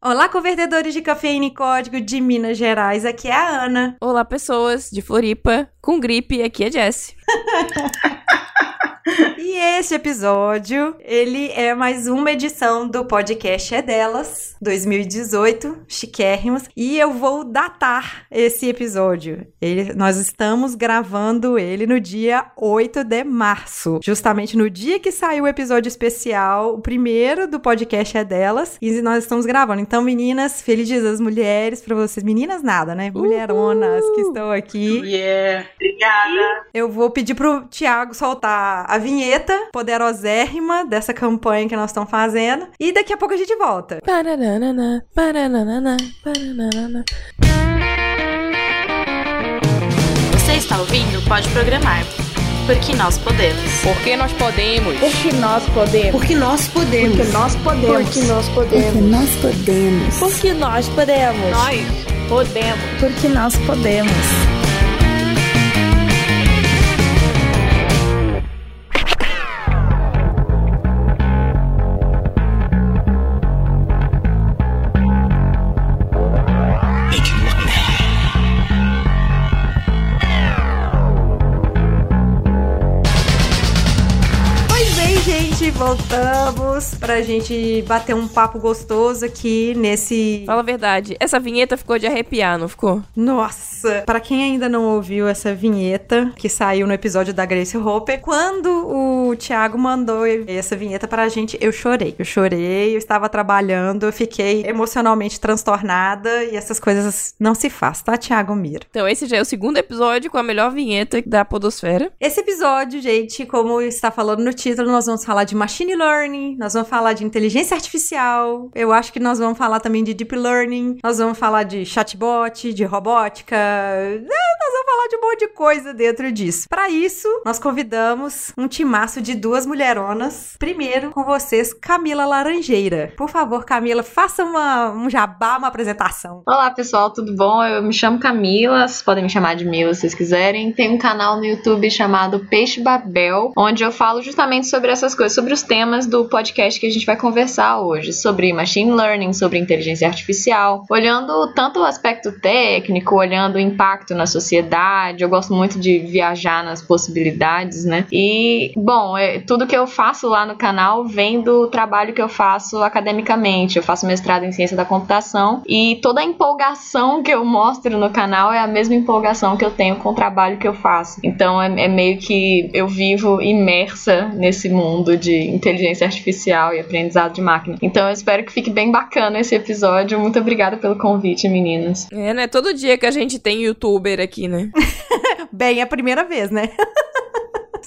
Olá, convertedores de cafeína e código de Minas Gerais. Aqui é a Ana. Olá, pessoas de Floripa com gripe. Aqui é Jess. E este episódio, ele é mais uma edição do podcast É Delas, 2018, chiquérrimos. E eu vou datar esse episódio. Ele, nós estamos gravando ele no dia 8 de março, justamente no dia que saiu o episódio especial, o primeiro do podcast É Delas, e nós estamos gravando. Então, meninas, felizes as mulheres para vocês. Meninas nada, né? Mulheronas que estão aqui. Yeah, obrigada. Eu vou pedir pro Thiago soltar a vinheta poderosérrima dessa campanha que nós estamos fazendo. E daqui a pouco a gente volta. Paranana, paranana, paranana. Você está ouvindo? Pode programar. Porque nós podemos. Porque nós podemos. Porque nós podemos. Porque nós podemos. Porque nós podemos. Porque nós Porque podemos. nós podemos. Porque nós podemos. Nós podemos. Porque nós podemos. house pra gente bater um papo gostoso aqui nesse. Fala a verdade, essa vinheta ficou de arrepiar, não ficou? Nossa! Pra quem ainda não ouviu essa vinheta que saiu no episódio da Grace Hopper, quando o Thiago mandou essa vinheta pra gente, eu chorei. Eu chorei, eu estava trabalhando, eu fiquei emocionalmente transtornada e essas coisas não se faz, tá, Thiago Mira? Então esse já é o segundo episódio com a melhor vinheta da podosfera. Esse episódio, gente, como está falando no título, nós vamos falar de machine learning, nós vamos falar de inteligência artificial, eu acho que nós vamos falar também de deep learning, nós vamos falar de chatbot, de robótica, é, nós vamos falar de um monte de coisa dentro disso. Para isso, nós convidamos um timaço de duas mulheronas. Primeiro, com vocês, Camila Laranjeira. Por favor, Camila, faça uma, um jabá, uma apresentação. Olá pessoal, tudo bom? Eu me chamo Camila, vocês podem me chamar de Mila se vocês quiserem. Tem um canal no YouTube chamado Peixe Babel, onde eu falo justamente sobre essas coisas, sobre os temas do podcast que a gente vai conversar hoje, sobre machine learning, sobre inteligência artificial, olhando tanto o aspecto técnico, olhando o impacto na sociedade. Eu gosto muito de viajar nas possibilidades, né? E, bom, é, tudo que eu faço lá no canal vem do trabalho que eu faço academicamente. Eu faço mestrado em ciência da computação e toda a empolgação que eu mostro no canal é a mesma empolgação que eu tenho com o trabalho que eu faço. Então é, é meio que eu vivo imersa nesse mundo de inteligência artificial e aprendizado de máquina. Então eu espero que fique bem bacana esse episódio. Muito obrigada pelo convite, meninas. É, né? Todo dia que a gente tem youtuber aqui, né? Bem, é a primeira vez, né?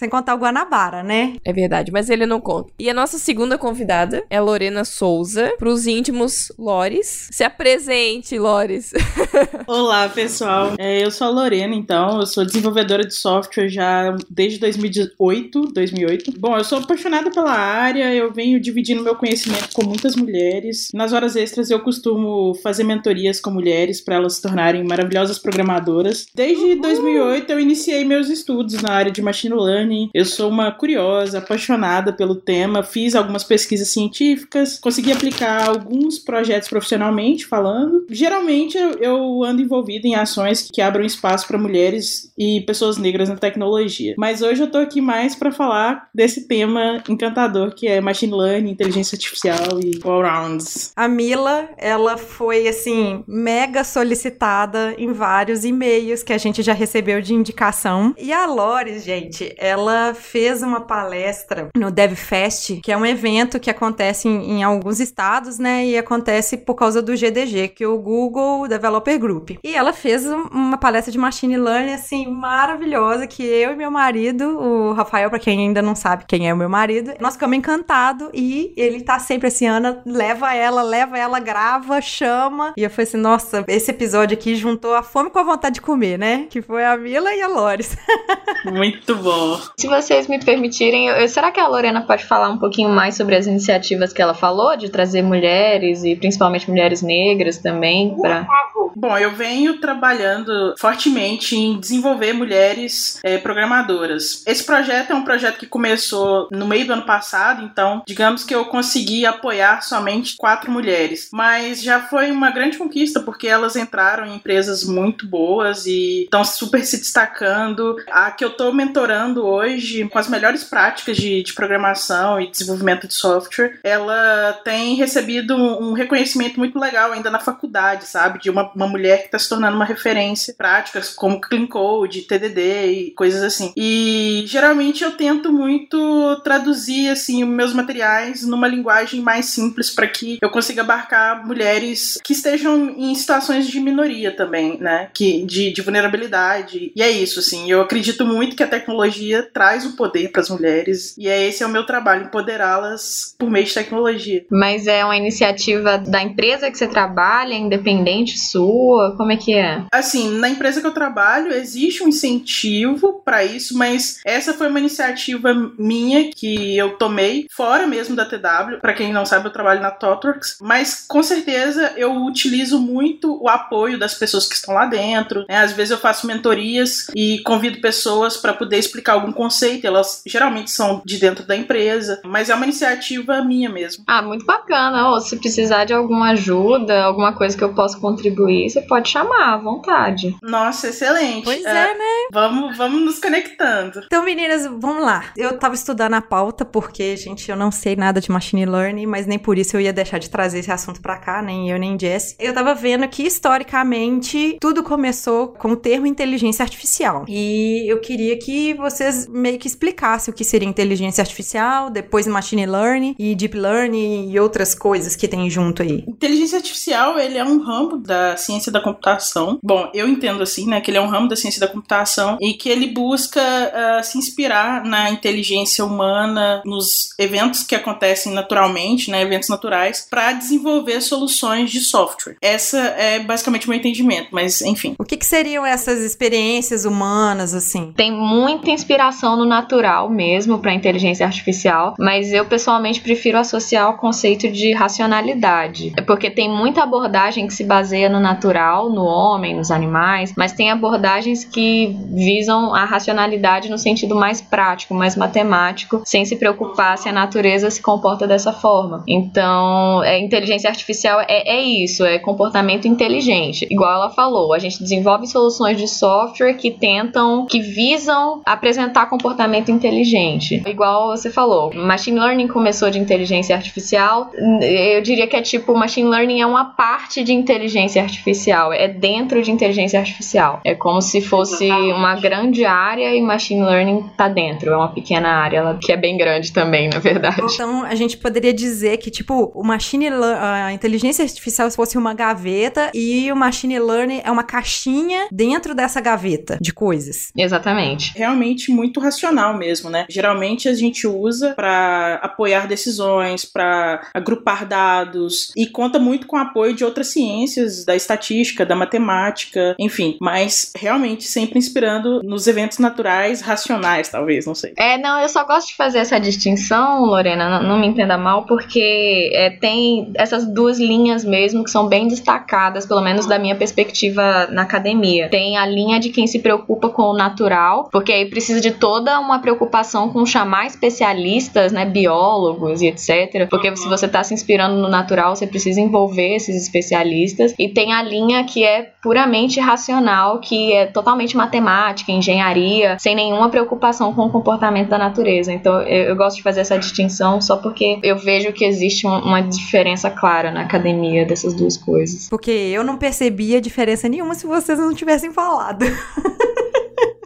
Sem contar o Guanabara, né? É verdade, mas ele não conta. E a nossa segunda convidada é a Lorena Souza, pros íntimos Lores. Se apresente, Lores. Olá, pessoal. É, eu sou a Lorena, então. Eu sou desenvolvedora de software já desde 2008, 2008. Bom, eu sou apaixonada pela área, eu venho dividindo meu conhecimento com muitas mulheres. Nas horas extras eu costumo fazer mentorias com mulheres para elas se tornarem maravilhosas programadoras. Desde 2008 eu iniciei meus estudos na área de machine learning. Eu sou uma curiosa, apaixonada pelo tema, fiz algumas pesquisas científicas, consegui aplicar alguns projetos profissionalmente falando. Geralmente eu, ando envolvida em ações que abram espaço para mulheres e pessoas negras na tecnologia. Mas hoje eu tô aqui mais para falar desse tema encantador que é machine learning, inteligência artificial e all-rounds. A Mila, ela foi, assim, mega solicitada em vários e-mails que a gente já recebeu de indicação. E a Lore, gente, ela fez uma palestra no DevFest, que é um evento que acontece em, em alguns estados, né? E acontece por causa do GDG, que é o Google Developer Group. E ela fez um- uma palestra de machine learning, assim, maravilhosa, que eu e meu marido, o Rafael, pra quem ainda não sabe quem é o meu marido, nós ficamos encantados e ele tá sempre assim, Ana, leva ela, leva ela, grava, chama. E eu falei assim, nossa, esse episódio aqui juntou a fome com a vontade de comer, né? Que foi a Mila e a Lores. Muito bom. Se vocês me permitirem, eu- será que a Lorena pode falar um pouquinho mais sobre as iniciativas que ela falou, de trazer mulheres e principalmente mulheres negras também para Bom, eu venho trabalhando fortemente em desenvolver mulheres é, programadoras. Esse projeto é um projeto que começou no meio do ano passado, então, digamos que eu consegui apoiar somente quatro mulheres. Mas já foi uma grande conquista, porque elas entraram em empresas muito boas e estão super se destacando. A que eu estou mentorando hoje, com as melhores práticas de, de programação e desenvolvimento de software, ela tem recebido um, reconhecimento muito legal ainda na faculdade, sabe? De uma, uma mulher que está se tornando uma referência práticas como Clean Code, TDD e coisas assim. E geralmente eu tento muito traduzir assim meus materiais numa linguagem mais simples para que eu consiga abarcar mulheres que estejam em situações de minoria também, né? Que de, de vulnerabilidade. E é isso, assim. Eu acredito muito que a tecnologia traz o poder para as mulheres e é esse é o meu trabalho, empoderá-las por meio de tecnologia. Mas é uma iniciativa da empresa que você trabalha, independente sua? Como é que é? Assim, na empresa que eu trabalho, existe um incentivo para isso, mas essa foi uma iniciativa minha que eu tomei fora mesmo da TW. Para quem não sabe, eu trabalho na TOTWORKS, mas com certeza eu utilizo muito o apoio das pessoas que estão lá dentro. Né? Às vezes eu faço mentorias e convido pessoas para poder explicar algum conceito. Elas geralmente são de dentro da empresa, mas é uma iniciativa minha mesmo. Ah, muito bacana. Ou se precisar de alguma ajuda, alguma coisa que eu possa contribuir, você pode chamar à vontade. Nossa, excelente. Pois é, né? Vamos, vamos nos conectando. Então, meninas, vamos lá. Eu tava estudando a pauta porque, gente, eu não sei nada de machine learning, mas nem por isso eu ia deixar de trazer esse assunto pra cá, nem eu nem Jess. Eu tava vendo que historicamente tudo começou com o termo inteligência artificial. E eu queria que vocês meio que explicassem o que seria inteligência artificial, depois machine learning e deep learning e outras coisas que tem junto aí. Inteligência artificial, ele é um ramo da ciência da computação. Bom, eu entendo assim, né, que ele é um ramo da ciência da computação e que ele busca uh, se inspirar na inteligência humana, nos eventos que acontecem naturalmente, né, eventos naturais, para desenvolver soluções de software. Essa é basicamente o meu entendimento, mas enfim. O que, que seriam essas experiências humanas, assim? Tem muita inspiração no natural mesmo para inteligência artificial, mas eu pessoalmente prefiro associar o conceito de racionalidade. É porque tem muita abordagem que se baseia no natural, no homem, nos animais, mas tem abordagens que visam a racionalidade no sentido mais prático, mais matemático, sem se preocupar se a natureza se comporta dessa forma. Então, é, inteligência artificial é, é isso, é comportamento inteligente. Igual ela falou, a gente desenvolve soluções de software que tentam, que visam apresentar comportamento inteligente. Igual você falou, machine learning começou de inteligência artificial. Eu diria que é tipo, machine learning é uma parte de inteligência artificial, é dentro de inteligência artificial. É como se fosse uma grande área e machine learning tá dentro. É uma pequena área, que é bem grande também, na verdade. Então, a gente poderia dizer que, tipo, o machine a inteligência artificial fosse uma gaveta e o machine learning é uma caixinha dentro dessa gaveta de coisas. Exatamente. Realmente muito racional mesmo, né? Geralmente a gente usa para apoiar decisões, para agrupar dados e conta muito com o apoio de outras ciências, da estatística, da matemática, enfim, mas realmente sempre inspirando nos eventos naturais racionais, talvez, não sei. É, não, eu só gosto de fazer essa distinção, Lorena, não, não me entenda mal, porque é, tem essas duas linhas mesmo que são bem destacadas, pelo menos da minha perspectiva na academia. Tem a linha de quem se preocupa com o natural, porque aí precisa de toda uma preocupação com chamar especialistas, né, biólogos e etc. Porque se você está se inspirando no natural, você precisa envolver esses especialistas. E tem a linha que é puramente racional, que é totalmente matemática, engenharia, sem nenhuma preocupação com o comportamento da natureza. Então eu, eu gosto de fazer essa distinção só porque eu vejo que existe um, uma diferença clara na academia dessas duas coisas. Porque eu não percebia diferença nenhuma se vocês não tivessem falado.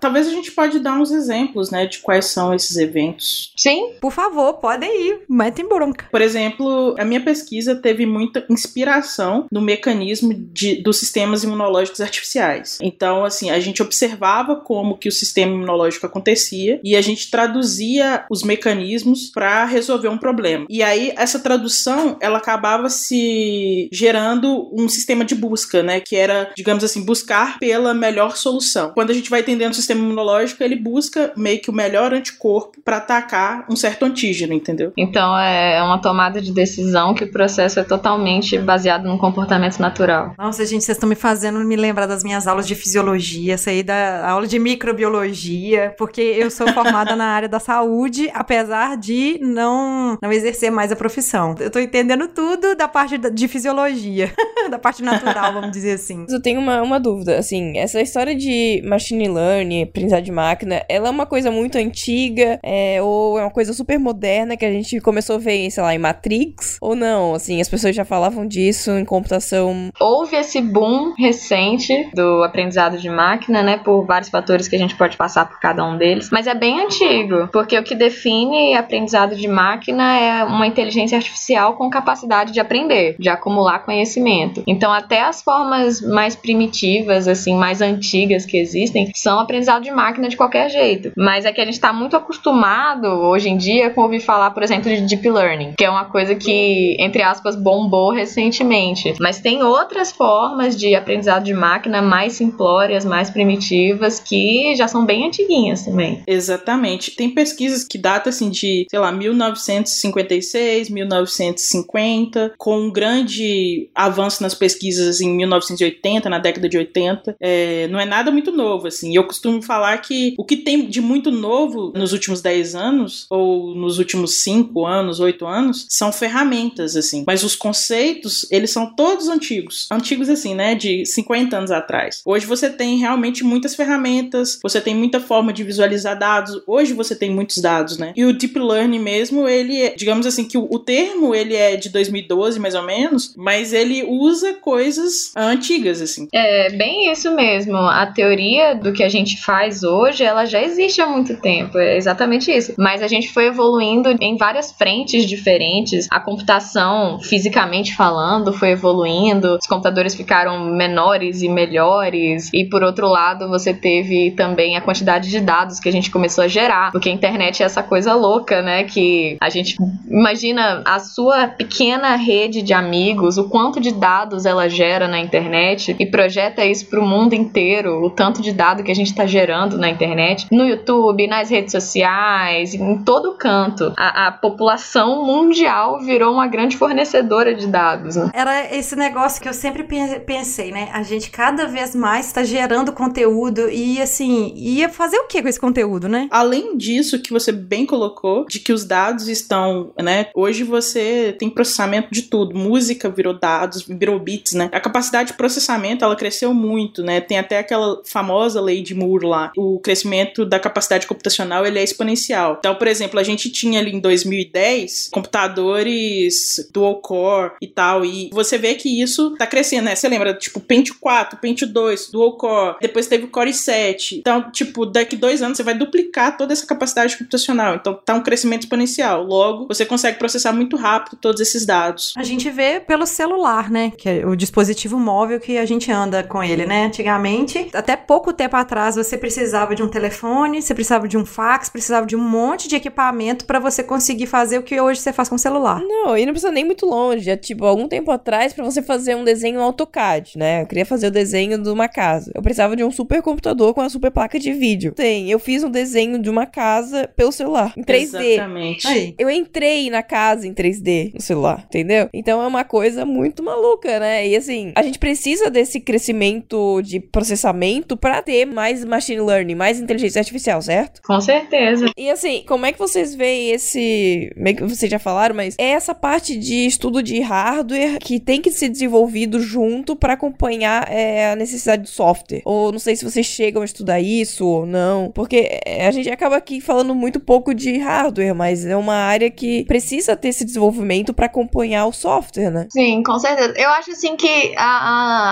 Talvez a gente pode dar uns exemplos, né, de quais são esses eventos. Sim. Por favor, podem ir, metem bronca. Por exemplo, a minha pesquisa teve muita inspiração no mecanismo de, dos sistemas imunológicos artificiais. Então, assim, a gente observava como que o sistema imunológico acontecia e a gente traduzia os mecanismos para resolver um problema. E aí essa tradução, ela acabava se gerando um sistema de busca, né, que era, digamos assim, buscar pela melhor solução. Quando a gente vai entendendo o sistema sistema imunológico ele busca meio que o melhor anticorpo para atacar um certo antígeno, entendeu? Então é uma tomada de decisão que o processo é totalmente baseado no comportamento natural. Nossa, gente, vocês estão me fazendo me lembrar das minhas aulas de fisiologia, sair da aula de microbiologia, porque eu sou formada na área da saúde, apesar de não, não exercer mais a profissão. Eu tô entendendo tudo da parte de fisiologia, da parte natural, vamos dizer assim. Mas Eu tenho uma, uma dúvida, assim, essa história de machine learning, aprendizado de máquina, ela é uma coisa muito antiga, é, ou é uma coisa super moderna que a gente começou a ver, sei lá, em Matrix, ou não, assim, as pessoas já falavam disso em computação. Houve esse boom recente do aprendizado de máquina, né, por vários fatores que a gente pode passar por cada um deles, mas é bem antigo, porque o que define aprendizado de máquina é uma inteligência artificial com capacidade de aprender, de acumular conhecimento. Então, até as formas mais primitivas, assim, mais antigas que existem, são aprendizado de máquina de qualquer jeito. Mas é que a gente está muito acostumado hoje em dia com ouvir falar, por exemplo, de deep learning, que é uma coisa que, entre aspas, bombou recentemente. Mas tem outras formas de aprendizado de máquina mais simplórias, mais primitivas, que já são bem antiguinhas também. Exatamente. Tem pesquisas que datam assim de, sei lá, 1956, 1950, com um grande avanço nas pesquisas em 1980, na década de 80. É, não é nada muito novo, assim. Eu costumo falar que o que tem de muito novo nos últimos 10 anos, ou nos últimos 5 anos, 8 anos, são ferramentas, assim. Mas os conceitos, eles são todos antigos. Antigos, assim, né? De 50 anos atrás. Hoje você tem realmente muitas ferramentas, você tem muita forma de visualizar dados. Hoje você tem muitos dados, né? E o Deep Learning mesmo, ele, é- digamos assim, que o, o termo, ele é de 2012, mais ou menos, mas ele usa coisas antigas, assim. É bem isso mesmo. A teoria do que a gente faz hoje, ela já existe há muito tempo. É exatamente isso. Mas a gente foi evoluindo em várias frentes diferentes. A computação, fisicamente falando, foi evoluindo. Os computadores ficaram menores e melhores. E por outro lado, você teve também a quantidade de dados que a gente começou a gerar. Porque a internet é essa coisa louca, né? Que a gente imagina a sua pequena rede de amigos, o quanto de dados ela gera na internet e projeta isso para o mundo inteiro, o tanto de dado que a gente está gerando na internet, no YouTube, nas redes sociais, em todo canto. A, a população mundial virou uma grande fornecedora de dados. né? Era esse negócio que eu sempre pe- pensei, né? A gente cada vez mais está gerando conteúdo e, assim, ia fazer o que com esse conteúdo, né? Além disso, que você bem colocou, de que os dados estão, né? Hoje você tem processamento de tudo. Música virou dados, virou bits, né? A capacidade de processamento, ela cresceu muito, né? Tem até aquela famosa lei de Moore lá. O crescimento da capacidade computacional, ele é exponencial. Então, por exemplo, a gente tinha ali em 2010 computadores dual core e tal, e você vê que isso tá crescendo, né? Você lembra, tipo, Pentium 4, Pentium 2, dual core, depois teve o Core i7. Então, tipo, daqui dois anos você vai duplicar toda essa capacidade computacional. Então, tá um crescimento exponencial. Logo, você consegue processar muito rápido todos esses dados. A gente vê pelo celular, né? Que é o dispositivo móvel que a gente anda com ele, né? Antigamente, até pouco tempo atrás, você precisava de um telefone, você precisava de um fax, precisava de um monte de equipamento para você conseguir fazer o que hoje você faz com o celular. Não, e não precisa nem muito longe. É tipo, algum tempo atrás, pra você fazer um desenho AutoCAD, né? Eu queria fazer o desenho de uma casa. Eu precisava de um super computador com uma super placa de vídeo. Tem, eu fiz um desenho de uma casa pelo celular, em 3D. Exatamente. Aí. Eu entrei na casa em 3D no celular, entendeu? Então é uma coisa muito maluca, né? E assim, a gente precisa desse crescimento de processamento pra ter mais machine learning, mais inteligência artificial, certo? Com certeza. E assim, como é que vocês veem esse. Meio que vocês já falaram, mas é essa parte de estudo de hardware que tem que ser desenvolvido junto pra acompanhar é, a necessidade do software. Ou não sei se vocês chegam a estudar isso ou não. Porque é, a gente acaba aqui falando muito pouco de hardware, mas é uma área que precisa ter esse desenvolvimento pra acompanhar o software, né? Sim, com certeza. Eu acho assim que a-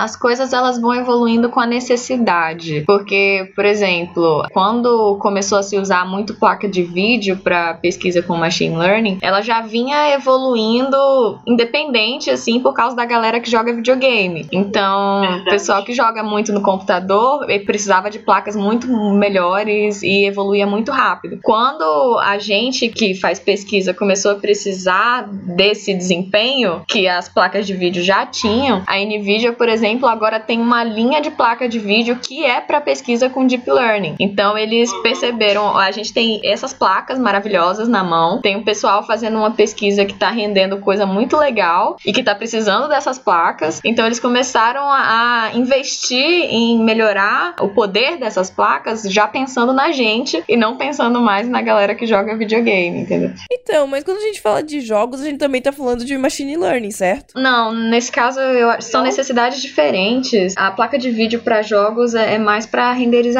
a- as coisas elas vão evoluindo com a necessidade. Porque, por exemplo, quando começou a se usar muito placa de vídeo para pesquisa com machine learning, ela já vinha evoluindo independente, assim, por causa da galera que joga videogame. Então, o pessoal que joga muito no computador precisava de placas muito melhores e evoluía muito rápido. Quando a gente que faz pesquisa começou a precisar desse desempenho que as placas de vídeo já tinham, a Nvidia, por exemplo, agora tem uma linha de placa de vídeo que é para pesquisa com com Deep Learning. Então eles perceberam, a gente tem essas placas maravilhosas na mão, tem um pessoal fazendo uma pesquisa que tá rendendo coisa muito legal e que tá precisando dessas placas. Então eles começaram a, a investir em melhorar o poder dessas placas, já pensando na gente e não pensando mais na galera que joga videogame, entendeu? Então, mas quando a gente fala de jogos, a gente também tá falando de machine learning, certo? Não, nesse caso eu, acho- são necessidades diferentes. A placa de vídeo para jogos é, é mais para renderização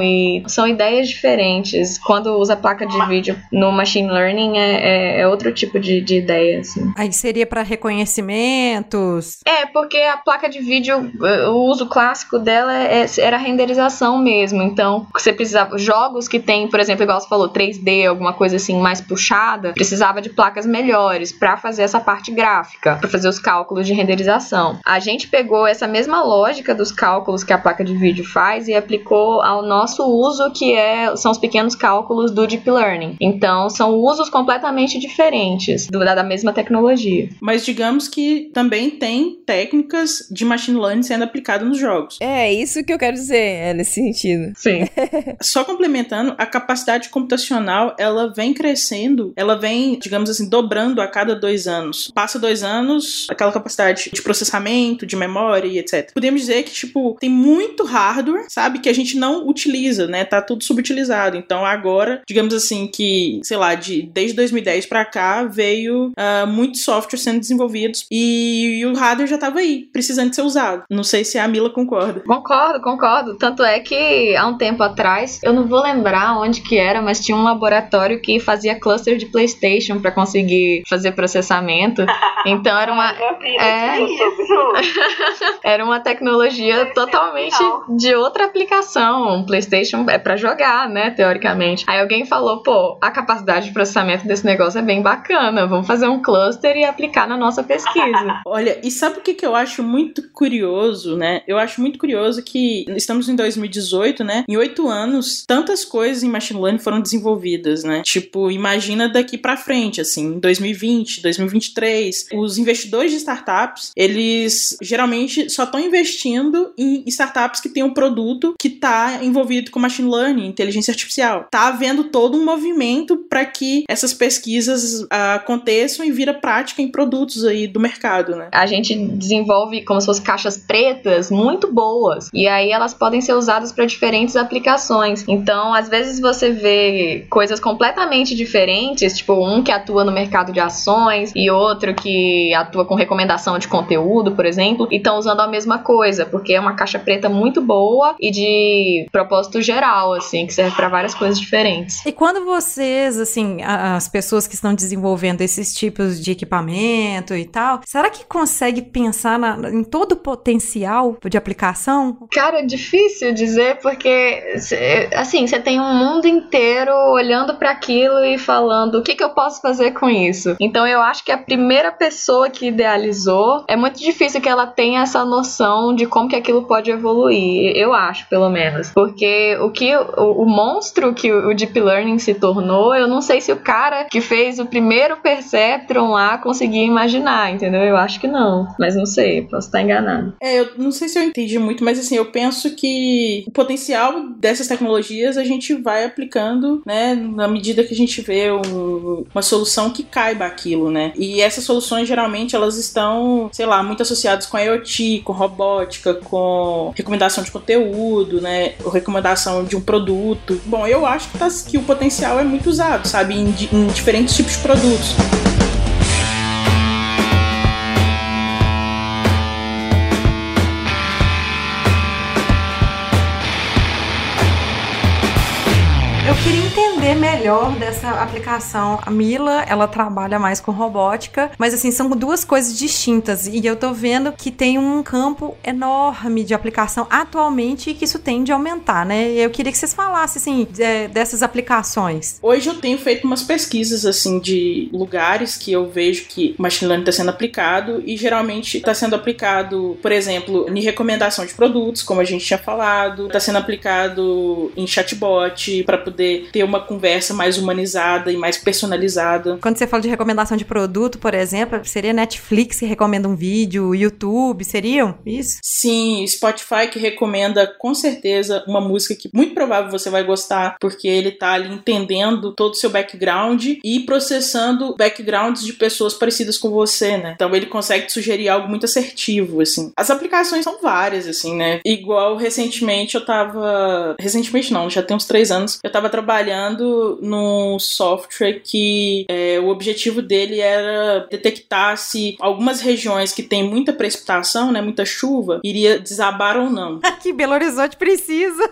e são ideias diferentes. Quando usa placa de vídeo no machine learning é, é- é outro tipo de, de ideia, assim. Aí seria pra reconhecimentos. É, porque a placa de vídeo, o uso clássico dela é- é- era a renderização mesmo. Então, você precisava. Jogos que tem, por exemplo, igual você falou, 3D, alguma coisa assim mais puxada, precisava de placas melhores pra fazer essa parte gráfica, pra fazer os cálculos de renderização. A gente pegou essa mesma lógica dos cálculos que a placa de vídeo faz e aplicou ao nosso uso, que é, são os pequenos cálculos do Deep Learning. Então, são usos completamente diferentes do- da da mesma tecnologia. Mas digamos que também tem técnicas de machine learning sendo aplicadas nos jogos. É, isso que eu quero dizer, é nesse sentido. Sim. Só complementando, a capacidade computacional ela vem crescendo, ela vem, digamos assim, dobrando a cada dois anos. Passa dois anos, aquela capacidade de processamento, de memória e etc. Podemos dizer que, tipo, tem muito hardware, sabe, que a gente não utiliza, né? Tá tudo subutilizado. Então agora, digamos assim, que, sei lá, de, desde 2010 pra cá, veio ah, muitos softwares sendo desenvolvidos e, e o hardware já tava aí, precisando de ser usado. Não sei se a Mila concorda. Concordo, concordo. Tanto é que há um tempo atrás, eu não vou lembrar onde que era, mas tinha um laboratório que fazia cluster de PlayStation pra conseguir fazer processamento. Então era uma é, era uma tecnologia totalmente de outra aplicação. Um PlayStation é pra jogar, né, teoricamente. Aí alguém falou, pô, a capacidade de processamento desse negócio é bem bacana. Vamos fazer um cluster e aplicar na nossa pesquisa. Olha, e sabe o que, que eu acho muito curioso, né? Eu acho muito curioso que estamos em 2018, né? Em oito anos, tantas coisas em machine learning foram desenvolvidas, né? Tipo, imagina daqui pra frente, assim, em 2020, 2023, os investidores de startups, eles geralmente só estão investindo em startups que têm um produto que tá envolvido com machine learning, inteligência artificial. Tá havendo todo um movimento para que essas pesquisas ah, aconteçam e vira prática em produtos aí do mercado, né? a gente desenvolve como se fossem caixas pretas muito boas. E aí elas podem ser usadas para diferentes aplicações. Então, às vezes você vê coisas completamente diferentes, tipo um que atua no mercado de ações e outro que atua com recomendação de conteúdo, por exemplo, e estão usando a mesma coisa, porque é uma caixa preta muito boa e de propósito geral, assim, que serve para várias coisas diferentes. E quando vocês, assim, as pessoas que estão desenvolvendo esses tipos de equipamento e tal, será que consegue pensar na- em todo o potencial de aplicação? Cara, é difícil dizer porque assim, você tem um mundo inteiro olhando para aquilo e falando o que, que eu posso fazer com isso. Então eu acho que a primeira pessoa que idealizou é muito difícil que ela tenha essa noção de como que aquilo pode evoluir. Eu acho, pelo menos, porque o que o, o monstro que o Deep Learning se tornou, eu não sei se o cara que fez o primeiro Perceptron lá conseguia imaginar, entendeu? Eu acho que não, mas não sei, posso estar enganado. É, eu não sei se eu entendi muito, mas assim, eu penso que o potencial dessas tecnologias a gente vai aplicando, né, na medida que a gente vê um- uma solução que caiba aquilo, né? E essas soluções geralmente elas estão, sei lá, muito associadas com IoT, com robótica, com recomendação de conteúdo, né, ou recomendação de um produto. Bom, eu acho que, tá- que o potencial é muito usado, sabe, em, em diferentes tipos de produtos. Melhor dessa aplicação. A Mila, ela trabalha mais com robótica, mas assim, são duas coisas distintas. E eu tô vendo que tem um campo enorme de aplicação atualmente e que isso tende a aumentar, né? Eu queria que vocês falassem, assim, de- dessas aplicações. Hoje eu tenho feito umas pesquisas assim de lugares que eu vejo que machine learning está sendo aplicado e geralmente está sendo aplicado, por exemplo, em recomendação de produtos, como a gente tinha falado, está sendo aplicado em chatbot para poder ter uma, con- conversa mais humanizada e mais personalizada. Quando você fala de recomendação de produto, por exemplo, seria Netflix que recomenda um vídeo, YouTube, seriam isso? Sim, Spotify que recomenda com certeza uma música que muito provável você vai gostar, porque ele tá ali entendendo todo o seu background e processando backgrounds de pessoas parecidas com você, né? Então ele consegue te sugerir algo muito assertivo, assim. As aplicações são várias, assim, né? Igual recentemente eu tava. Recentemente não, já tem uns três anos. Eu tava trabalhando num software que é, o objetivo dele era detectar se algumas regiões que tem muita precipitação, né? Muita chuva, iria desabar ou não. Aqui, Belo Horizonte precisa.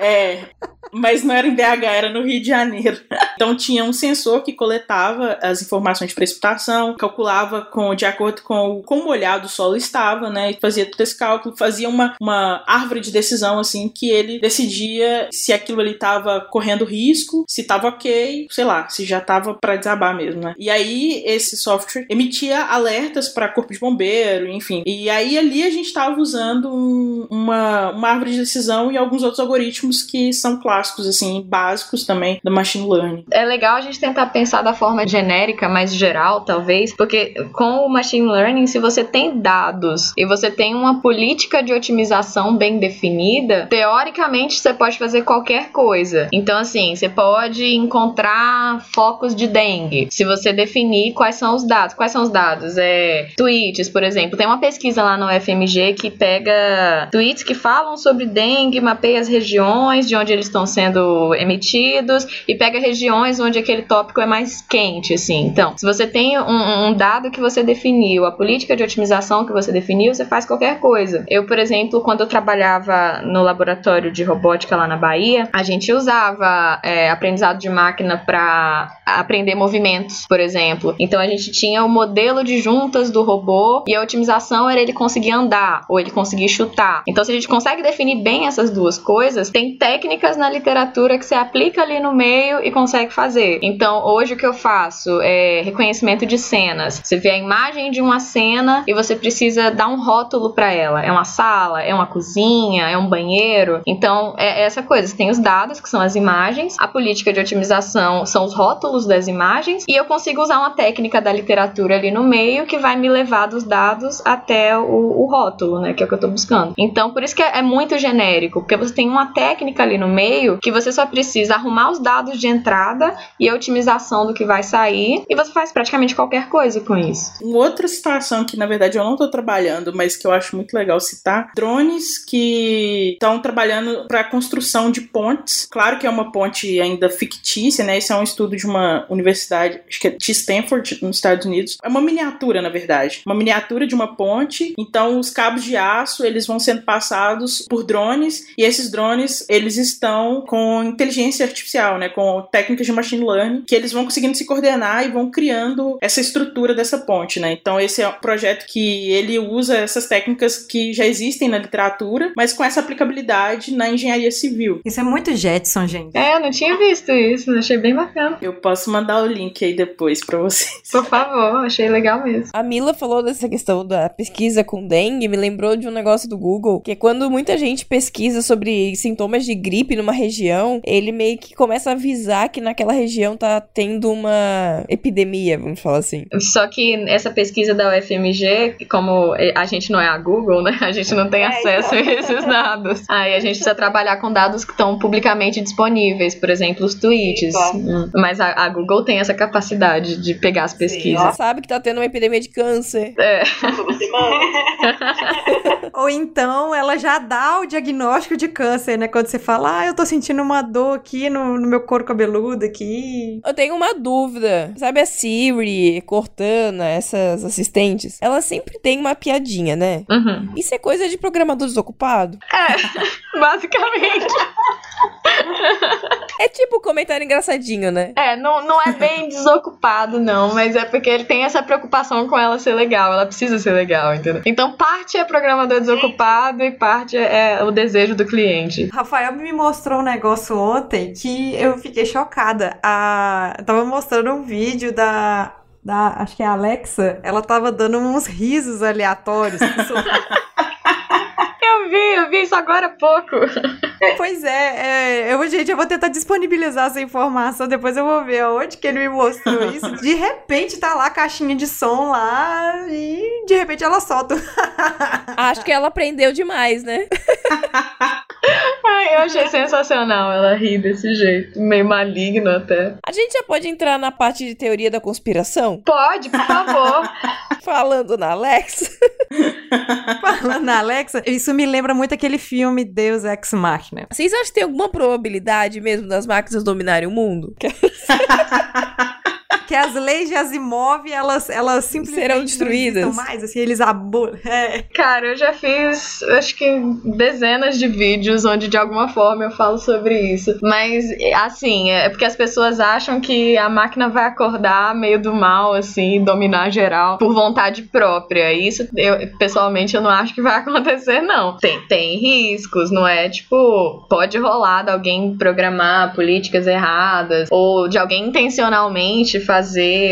É, mas não era em BH, era no Rio de Janeiro. Então tinha um sensor que coletava as informações de precipitação, calculava com, de acordo com como molhado o solo estava, né? E fazia todo esse cálculo, fazia uma, uma árvore de decisão, assim, que ele decidia se aquilo ali estava correndo risco, se estava ok, sei lá, se já estava para desabar mesmo, né? E aí esse software emitia alertas para corpo de bombeiro, enfim. E aí ali a gente estava usando um, uma, uma árvore de decisão e alguns outros algoritmos que são clássicos, assim, básicos também da machine learning. É legal a gente tentar pensar da forma genérica, mais geral, talvez, porque com o machine learning, se você tem dados e você tem uma política de otimização bem definida, teoricamente você pode fazer qualquer coisa. Então, assim, você pode encontrar focos de dengue. Se você definir quais são os dados. Quais são os dados? É tweets, por exemplo. Tem uma pesquisa lá no FMG que pega tweets que falam sobre dengue, mapeia as regiões de onde eles estão sendo emitidos e pega regiões onde aquele tópico é mais quente, assim. Então, se você tem um, um dado que você definiu, a política de otimização que você definiu, você faz qualquer coisa. Eu, por exemplo, quando eu trabalhava no laboratório de robótica lá na Bahia, a gente usava é, aprendizado de máquina para aprender movimentos, por exemplo. Então a gente tinha o modelo de juntas do robô e a otimização era ele conseguir andar ou ele conseguir chutar. Então se a gente consegue definir bem essas duas coisas, tem técnicas na literatura que você aplica ali no meio e consegue fazer. Então hoje o que eu faço é reconhecimento de cenas. Você vê a imagem de uma cena e você precisa dar um rótulo para ela. É uma sala, é uma cozinha, é um banheiro. Então é essa coisa. Você tem os dados que são as imagens, a política de otimização são os rótulos das imagens e eu consigo usar uma técnica da literatura ali no meio que vai me levar dos dados até o, o rótulo, né, que é o que eu tô buscando. Então, por isso que é, é muito genérico, porque você tem uma técnica ali no meio que você só precisa arrumar os dados de entrada e a otimização do que vai sair e você faz praticamente qualquer coisa com isso. Uma outra situação que, na verdade, eu não tô trabalhando, mas que eu acho muito legal citar, drones que estão trabalhando para construção de pontes. Claro que é uma ponte ainda fictícia, né? Isso é um estudo de uma universidade, acho que é de Stanford, nos Estados Unidos. É uma miniatura, na verdade. Uma miniatura de uma ponte. Então, os cabos de aço, eles vão sendo passados por drones e esses drones, eles estão com inteligência artificial, né? Com técnicas de machine learning, que eles vão conseguindo se coordenar e vão criando essa estrutura dessa ponte, né? Então, esse é um projeto que ele usa essas técnicas que já existem na literatura, mas com essa aplicabilidade na engenharia civil. Isso é muito Jetson, gente. É, eu não tinha visto isso, achei bem bacana. Eu posso mandar o link aí depois pra vocês. Por favor, achei legal mesmo. A Mila falou dessa questão da pesquisa com dengue, me lembrou de um negócio do Google, que é quando muita gente pesquisa sobre sintomas de gripe numa região, ele meio que começa a avisar que naquela região tá tendo uma epidemia, vamos falar assim. Só que essa pesquisa da UFMG, como a gente não é a Google, né? A gente não tem acesso a esses dados. Aí a gente precisa trabalhar com dados que estão publicamente disponíveis, por exemplo, os tweets. Hum. Mas a, a Google tem essa capacidade de pegar as Ela pesquisas. sabe que tá tendo uma epidemia de câncer. É. Ou então ela já dá o diagnóstico de câncer, né? Quando você fala, ah, eu tô sentindo uma dor aqui no, no meu couro cabeludo aqui. Eu tenho uma dúvida. Sabe a Siri, Cortana, essas assistentes? Elas sempre têm uma piadinha, né? Uhum. Isso é coisa de programador desocupado? É, basicamente. É tipo comentário engraçadinho, né? É, não, não é bem desocupado, não, mas é porque ele tem essa preocupação com ela ser legal, ela precisa ser legal, entendeu? Então, parte é programador desocupado e parte é o desejo do cliente. Rafael me mostrou um negócio ontem que eu fiquei chocada. A... eu Tava mostrando um vídeo da. Da, acho que é a Alexa, ela tava dando uns risos aleatórios. Eu vi, eu vi isso agora há pouco. Pois é, é, eu, gente, eu vou tentar disponibilizar essa informação, depois eu vou ver onde que ele me mostrou isso. De repente tá lá a caixinha de som lá e de repente ela solta. Acho que ela aprendeu demais, né? Ai, eu achei sensacional ela rir desse jeito, meio maligno até. A gente já pode entrar na parte de teoria da conspiração? Pode, por favor. Falando na Alex. Falando na Alexa, isso me lembra muito aquele filme Deus Ex Machina. Vocês acham que tem alguma probabilidade mesmo das máquinas dominarem o mundo? Que as leis de Asimov, elas, elas simplesmente Serão destruídas. mais, assim, eles abu... É. Cara, eu já fiz, acho que dezenas de vídeos onde de alguma forma eu falo sobre isso. Mas, assim, é porque as pessoas acham que a máquina vai acordar meio do mal, assim, dominar geral por vontade própria. Isso, eu, pessoalmente, eu não acho que vai acontecer, não. Tem, tem riscos, não é? Tipo, pode rolar de alguém programar políticas erradas, ou de alguém intencionalmente fazer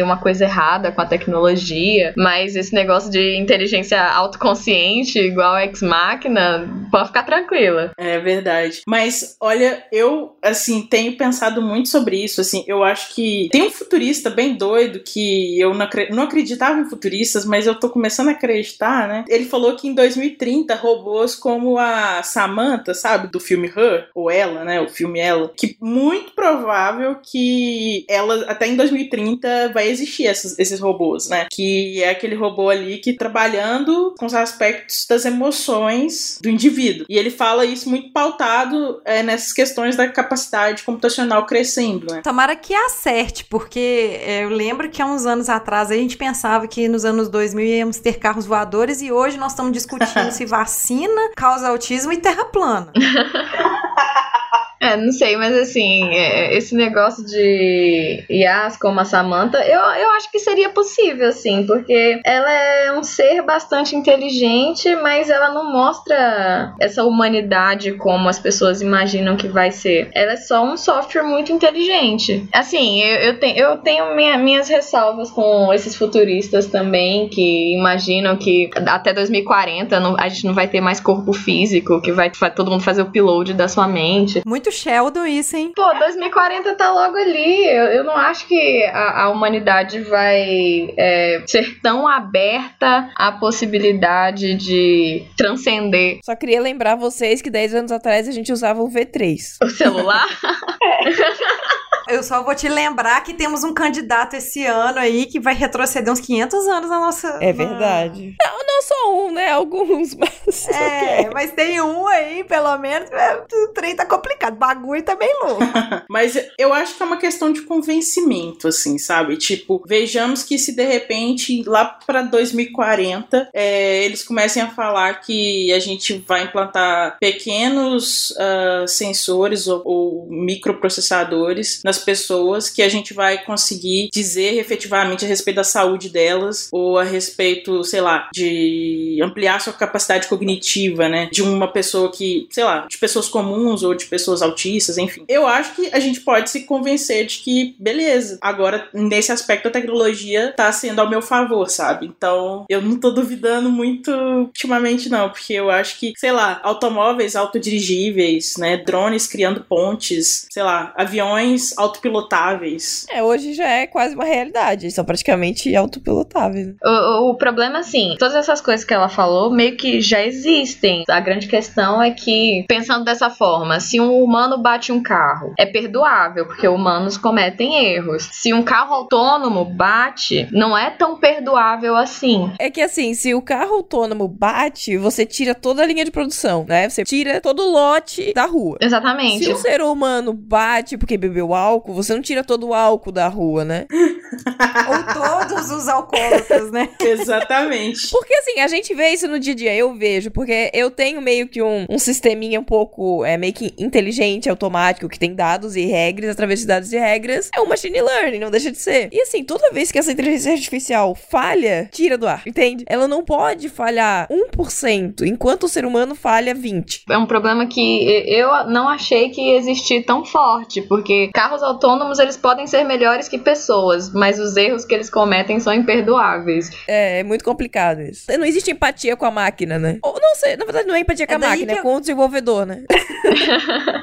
uma coisa errada com a tecnologia, mas esse negócio de inteligência autoconsciente, igual Ex Machina, pode ficar tranquila. É verdade. Mas, olha, eu, assim, tenho pensado muito sobre isso, assim, eu acho que tem um futurista bem doido que eu não acreditava em futuristas, mas eu tô começando a acreditar, né? Ele falou que em 2030 robôs como a Samantha, sabe, do filme Her, ou Ela, né, o filme Ela, que muito provável que ela, até em 2030, vai existir esses, esses robôs, né? Que é aquele robô ali que trabalhando com os aspectos das emoções do indivíduo. E ele fala isso muito pautado é, nessas questões da capacidade computacional crescendo, né? Tomara que acerte, porque é, eu lembro que há uns anos atrás a gente pensava que nos anos 2000 íamos ter carros voadores e hoje nós estamos discutindo se vacina causa autismo e terra plana. É, não sei, mas assim, é, esse negócio de IAs como a Samantha, eu, eu acho que seria possível, assim, porque ela é um ser bastante inteligente, mas ela não mostra essa humanidade como as pessoas imaginam que vai ser. Ela é só um software muito inteligente. Assim, eu, eu, te, eu tenho minha- minhas ressalvas com esses futuristas também, que imaginam que até 2040 não- a gente não vai ter mais corpo físico, que vai, vai todo mundo fazer o upload da sua mente. Muito Sheldon isso, hein? Pô, 2040 tá logo ali. Eu, eu não acho que a, a humanidade vai é, ser tão aberta à possibilidade de transcender Só queria lembrar vocês que 10 anos atrás a gente usava o V3. o celular. Eu só vou te lembrar que temos um candidato esse ano aí que vai retroceder uns 500 anos na nossa. É na- verdade. Não, não só um, né? Alguns, mas. É, mas tem um aí, pelo menos. é, o trem tá complicado. O bagulho tá bem louco. Mas eu acho que é uma questão de convencimento, assim, sabe? Tipo, vejamos que se de repente lá pra 2040 é, eles comecem a falar que a gente vai implantar pequenos ah, sensores ou, ou microprocessadores nas pessoas que a gente vai conseguir dizer efetivamente a respeito da saúde delas ou a respeito, sei lá, de ampliar sua capacidade cognitiva, né? De uma pessoa que, sei lá, de pessoas comuns ou de pessoas autistas, enfim. Eu acho que a gente pode se convencer de que, beleza, agora nesse aspecto a tecnologia tá sendo ao meu favor, sabe? Então eu não tô duvidando muito ultimamente, não, porque eu acho que, sei lá, automóveis autodirigíveis, né? Drones criando pontes, sei lá, aviões autopilotáveis. É, hoje já é quase uma realidade. São praticamente autopilotáveis. O, o- problema, assim, todas essas coisas que ela falou meio que já existem. A grande questão é que, pensando dessa forma, se um humano bate um carro, é perdoável, porque humanos cometem erros. Se um carro autônomo bate, não é tão perdoável assim. É que assim, se o carro autônomo bate, você tira toda a linha de produção, né? Você tira todo o lote da rua. Exatamente. Se o ser humano bate porque bebeu álcool, você não tira todo o álcool da rua, né? Ou todos os alcoólatras, né? Exatamente. Porque assim, a gente vê isso no dia a dia, eu vejo, porque eu tenho meio que um, um sisteminha um pouco, é meio que inteligente, automático, que tem dados e regras, através de dados e regras, é um machine learning, não deixa de ser. E assim, toda vez que essa inteligência artificial falha, tira do ar, entende? Ela não pode falhar 1%, enquanto o ser humano falha 20%. É um problema que eu não achei que ia existir tão forte, porque carros autônomos eles podem ser melhores que pessoas, mas os erros que eles cometem são imperdoáveis. É, é muito complicado isso. Não existe empatia com a máquina, né? Ou não você. Na verdade, não é empatia com É a máquina, é eu- com o desenvolvedor, né?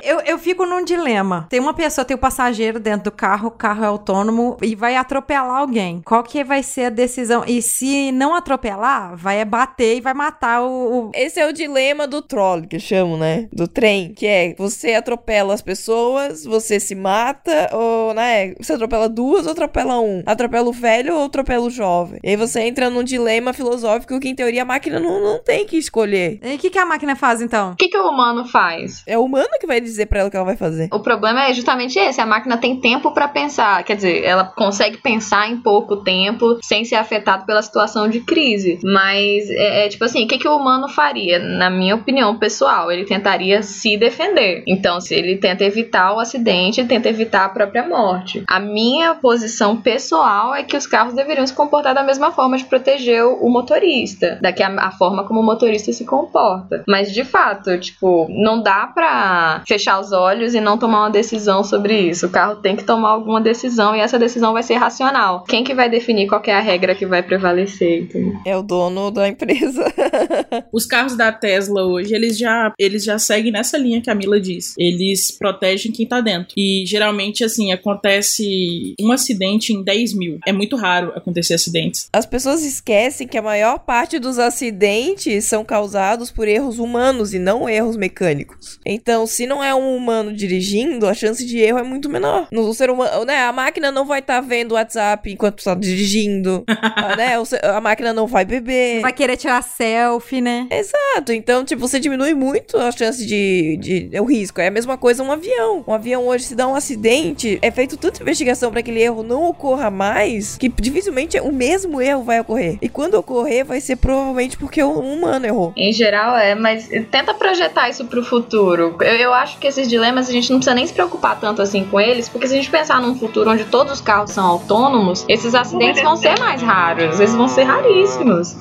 Eu, eu fico num dilema. Tem uma pessoa, tem o passageiro dentro do carro, o carro é autônomo e vai atropelar alguém. Qual que vai ser a decisão? E se não atropelar, vai é bater e vai matar o. o- Esse é o dilema do troll, que chamam, né? Do trem. Que é, você atropela as pessoas, você se mata, ou, né? Você atropela duas ou atropela um? Atropela o velho ou atropela o jovem? E aí você entra num dilema filosófico que, em teoria, a máquina não, não tem que escolher. E o que, que a máquina faz então? O que, que o humano faz? É o humano que vai dizer pra ela o que ela vai fazer. O problema é justamente esse: a máquina tem tempo pra pensar. Quer dizer, ela consegue pensar em pouco tempo sem ser afetado pela situação de crise. Mas é, é tipo assim: o que, que o humano faria? Na minha opinião pessoal, ele tentaria se defender. Então, se ele tenta evitar o acidente, ele tenta evitar a própria morte. A minha posição pessoal é que os carros deveriam se comportar da mesma forma de proteger o motorista, daqui a, a forma como o motorista se comporta. Mas de fato, tipo, não dá pra fechar os olhos e não tomar uma decisão sobre isso. O carro tem que tomar alguma decisão e essa decisão vai ser racional. Quem que vai definir qual que é a regra que vai prevalecer? entendeu? É o dono da empresa. Os carros da Tesla hoje, eles já, eles já seguem nessa linha que a Mila disse. Eles protegem quem tá dentro. E geralmente, assim, acontece um acidente em 10 mil. É muito raro acontecer acidentes. As pessoas esquecem que a maior parte dos acidentes são causados por erros humanos e não erros mecânicos. Então, se não é um humano dirigindo, a chance de erro é muito menor. No ser humano, né, a máquina não vai estar vendo o WhatsApp enquanto está dirigindo, né? A máquina não vai beber. Vai querer tirar selfie, né? Exato. Então, tipo, você diminui muito a chance de, de. é O risco. É a mesma coisa um avião. Um avião hoje, se dá um acidente, é feito tanta investigação para que aquele erro não ocorra mais, que dificilmente o mesmo erro vai ocorrer. E quando ocorrer, vai ser provavelmente porque um humano errou. Em geral é, mas tenta projetar isso pro futuro. Eu, eu acho que esses dilemas a gente não precisa nem se preocupar tanto assim com eles, porque se a gente pensar num futuro onde todos os carros são autônomos, esses acidentes vão ser mais raros, eles vão ser raríssimos.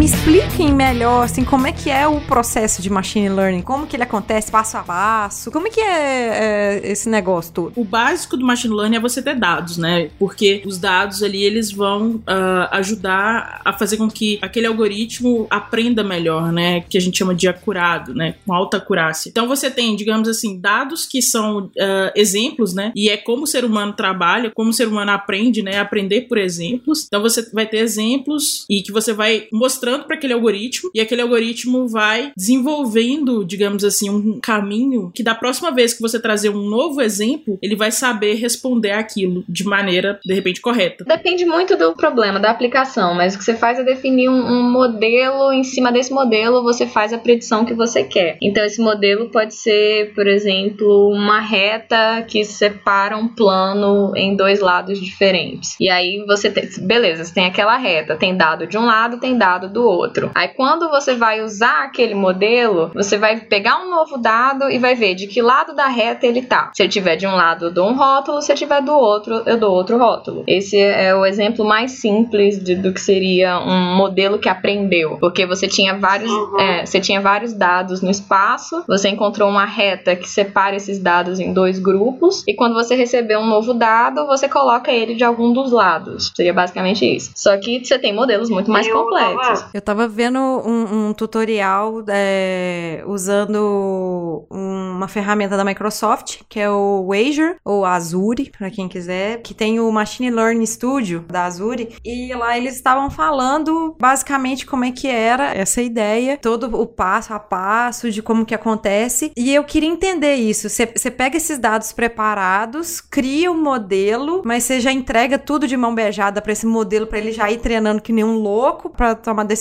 Me expliquem melhor, assim, como é que é o processo de machine learning? Como que ele acontece passo a passo? Como é que é, é esse negócio todo? O básico do machine learning é você ter dados, né? Porque os dados ali eles vão ah, ajudar a fazer com que aquele algoritmo aprenda melhor, né? Que a gente chama de acurado, né? Com alta acurácia. Então você tem, digamos assim, dados que são ah, exemplos, né? E é como o ser humano trabalha, como o ser humano aprende, né? Aprender por exemplos. Então você vai ter exemplos e que você vai mostrando para aquele algoritmo e aquele algoritmo vai desenvolvendo, digamos assim, um caminho que da próxima vez que você trazer um novo exemplo, ele vai saber responder aquilo de maneira de repente correta. Depende muito do problema, da aplicação, mas o que você faz é definir um, um modelo, em cima desse modelo você faz a predição que você quer. Então esse modelo pode ser, por exemplo, uma reta que separa um plano em dois lados diferentes. E aí você tem, beleza, você tem aquela reta, tem dado de um lado, tem dado do outro. Aí quando você vai usar aquele modelo, você vai pegar um novo dado e vai ver de que lado da reta ele tá. Se ele tiver de um lado, eu dou um rótulo, se ele tiver do outro, eu dou outro rótulo. Esse é o exemplo mais simples de- do que seria um modelo que aprendeu, porque você tinha vários, é, você tinha vários dados no espaço, você encontrou uma reta que separa esses dados em dois grupos e quando você receber um novo dado, você coloca ele de algum dos lados. Seria basicamente isso. Só que você tem modelos muito mais complexos. Eu tava vendo um, um tutorial é, usando uma ferramenta da Microsoft, que é o Azure, ou Azure, pra quem quiser, que tem o Machine Learning Studio da Azure, e lá eles estavam falando basicamente como é que era essa ideia, todo o passo a passo de como que acontece, e eu queria entender isso. Você pega esses dados preparados, cria o um modelo, mas você já entrega tudo de mão beijada pra esse modelo, pra ele já ir treinando que nem um louco pra tomar decisão,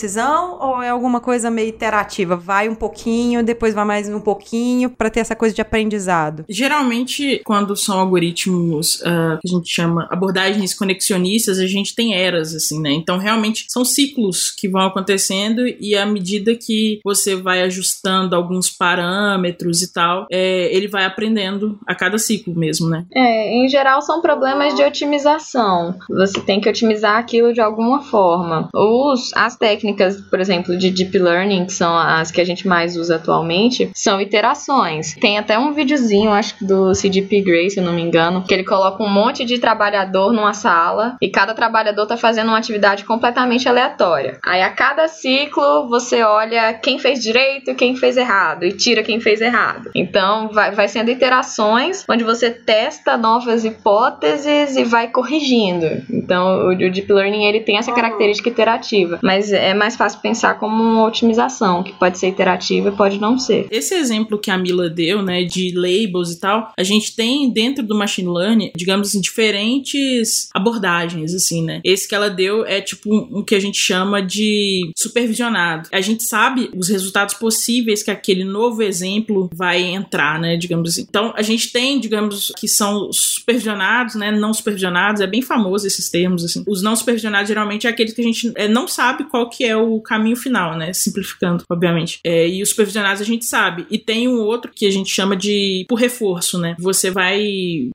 ou é alguma coisa meio iterativa? Vai um pouquinho, depois vai mais um pouquinho pra ter essa coisa de aprendizado? Geralmente, quando são algoritmos uh, que a gente chama abordagens conexionistas, a gente tem eras, assim, né? Então, realmente, são ciclos que vão acontecendo e à medida que você vai ajustando alguns parâmetros e tal, é, ele vai aprendendo a cada ciclo mesmo, né? É, em geral são problemas de otimização. Você tem que otimizar aquilo de alguma forma. Os, as técnicas, por exemplo, de deep learning, que são as que a gente mais usa atualmente, são iterações. Tem até um videozinho, acho que do CDP Grey, se eu não me engano, que ele coloca um monte de trabalhador numa sala e cada trabalhador tá fazendo uma atividade completamente aleatória. Aí a cada ciclo você olha quem fez direito, quem fez errado e tira quem fez errado. Então vai, vai sendo iterações onde você testa novas hipóteses e vai corrigindo. Então o, o Deep Learning ele tem essa característica iterativa, mas é mais fácil pensar como uma otimização, que pode ser iterativa e pode não ser. Esse exemplo que a Mila deu, né, de labels e tal, a gente tem dentro do machine learning, digamos assim, diferentes abordagens, assim, né? Esse que ela deu é tipo um, um que a gente chama de supervisionado. A gente sabe os resultados possíveis que aquele novo exemplo vai entrar, né, digamos assim. Então, a gente tem, digamos, que são supervisionados, né, não supervisionados, é bem famoso esses termos, assim. Os não supervisionados geralmente é aqueles que a gente é, não sabe qual que é o caminho final, né, simplificando, obviamente. É, e os supervisionados a gente sabe. E tem um outro que a gente chama de por reforço, né. Você vai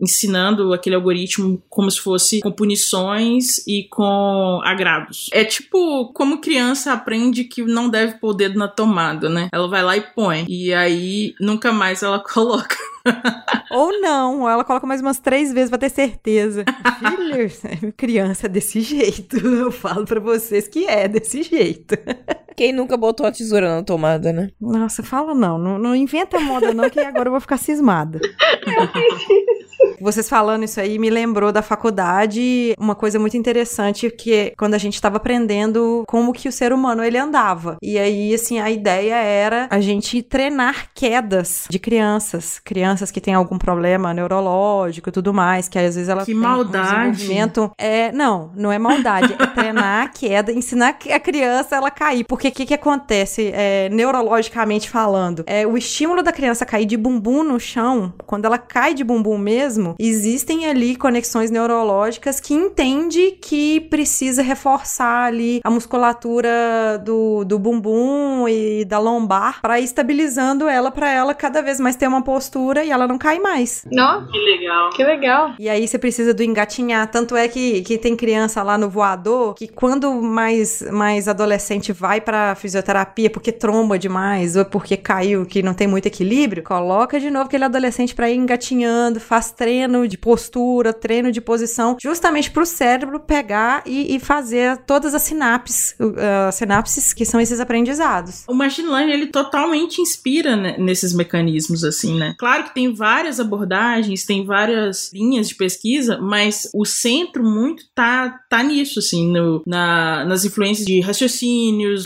ensinando aquele algoritmo como se fosse com punições e com agrados. É tipo como criança aprende que não deve pôr o dedo na tomada, né? Ela vai lá e põe. E aí nunca mais ela coloca. Ou não, ela coloca mais umas três vezes pra ter certeza. Filho, criança é desse jeito. Eu falo pra vocês que é desse jeito. Quem nunca botou a tesoura na tomada, né? Nossa, fala não, não, não inventa moda não, que agora eu vou ficar cismada. Vocês falando isso aí me lembrou da faculdade uma coisa muito interessante que é quando a gente estava aprendendo como que o ser humano ele andava. E aí, assim, a ideia era a gente treinar quedas de crianças, crianças que têm algum problema neurológico e tudo mais, que às vezes elas Que maldade. um é, não, não é maldade, é treinar a queda, ensinar a criança ela cair, porque o que que acontece é, neurologicamente falando? É o estímulo da criança cair de bumbum no chão, quando ela cai de bumbum mesmo, existem ali conexões neurológicas que entende que precisa reforçar ali a musculatura do, do bumbum e da lombar para ir estabilizando ela para ela cada vez mais ter uma postura e ela não cai mais. Não, Que legal. que legal. E aí você precisa do engatinhar. Tanto é que, que tem criança lá no voador que quando mais, mais adolescente vai fisioterapia porque tromba demais ou é porque caiu, que não tem muito equilíbrio, coloca de novo aquele adolescente pra ir engatinhando, faz treino de postura, treino de posição, justamente pro cérebro pegar e, e fazer todas as sinapses, uh, sinapses que são esses aprendizados. O machine learning ele totalmente inspira né, nesses mecanismos assim, né? Claro que tem várias abordagens, tem várias linhas de pesquisa, mas o centro muito tá tá nisso assim, no, na, nas influências de raciocínios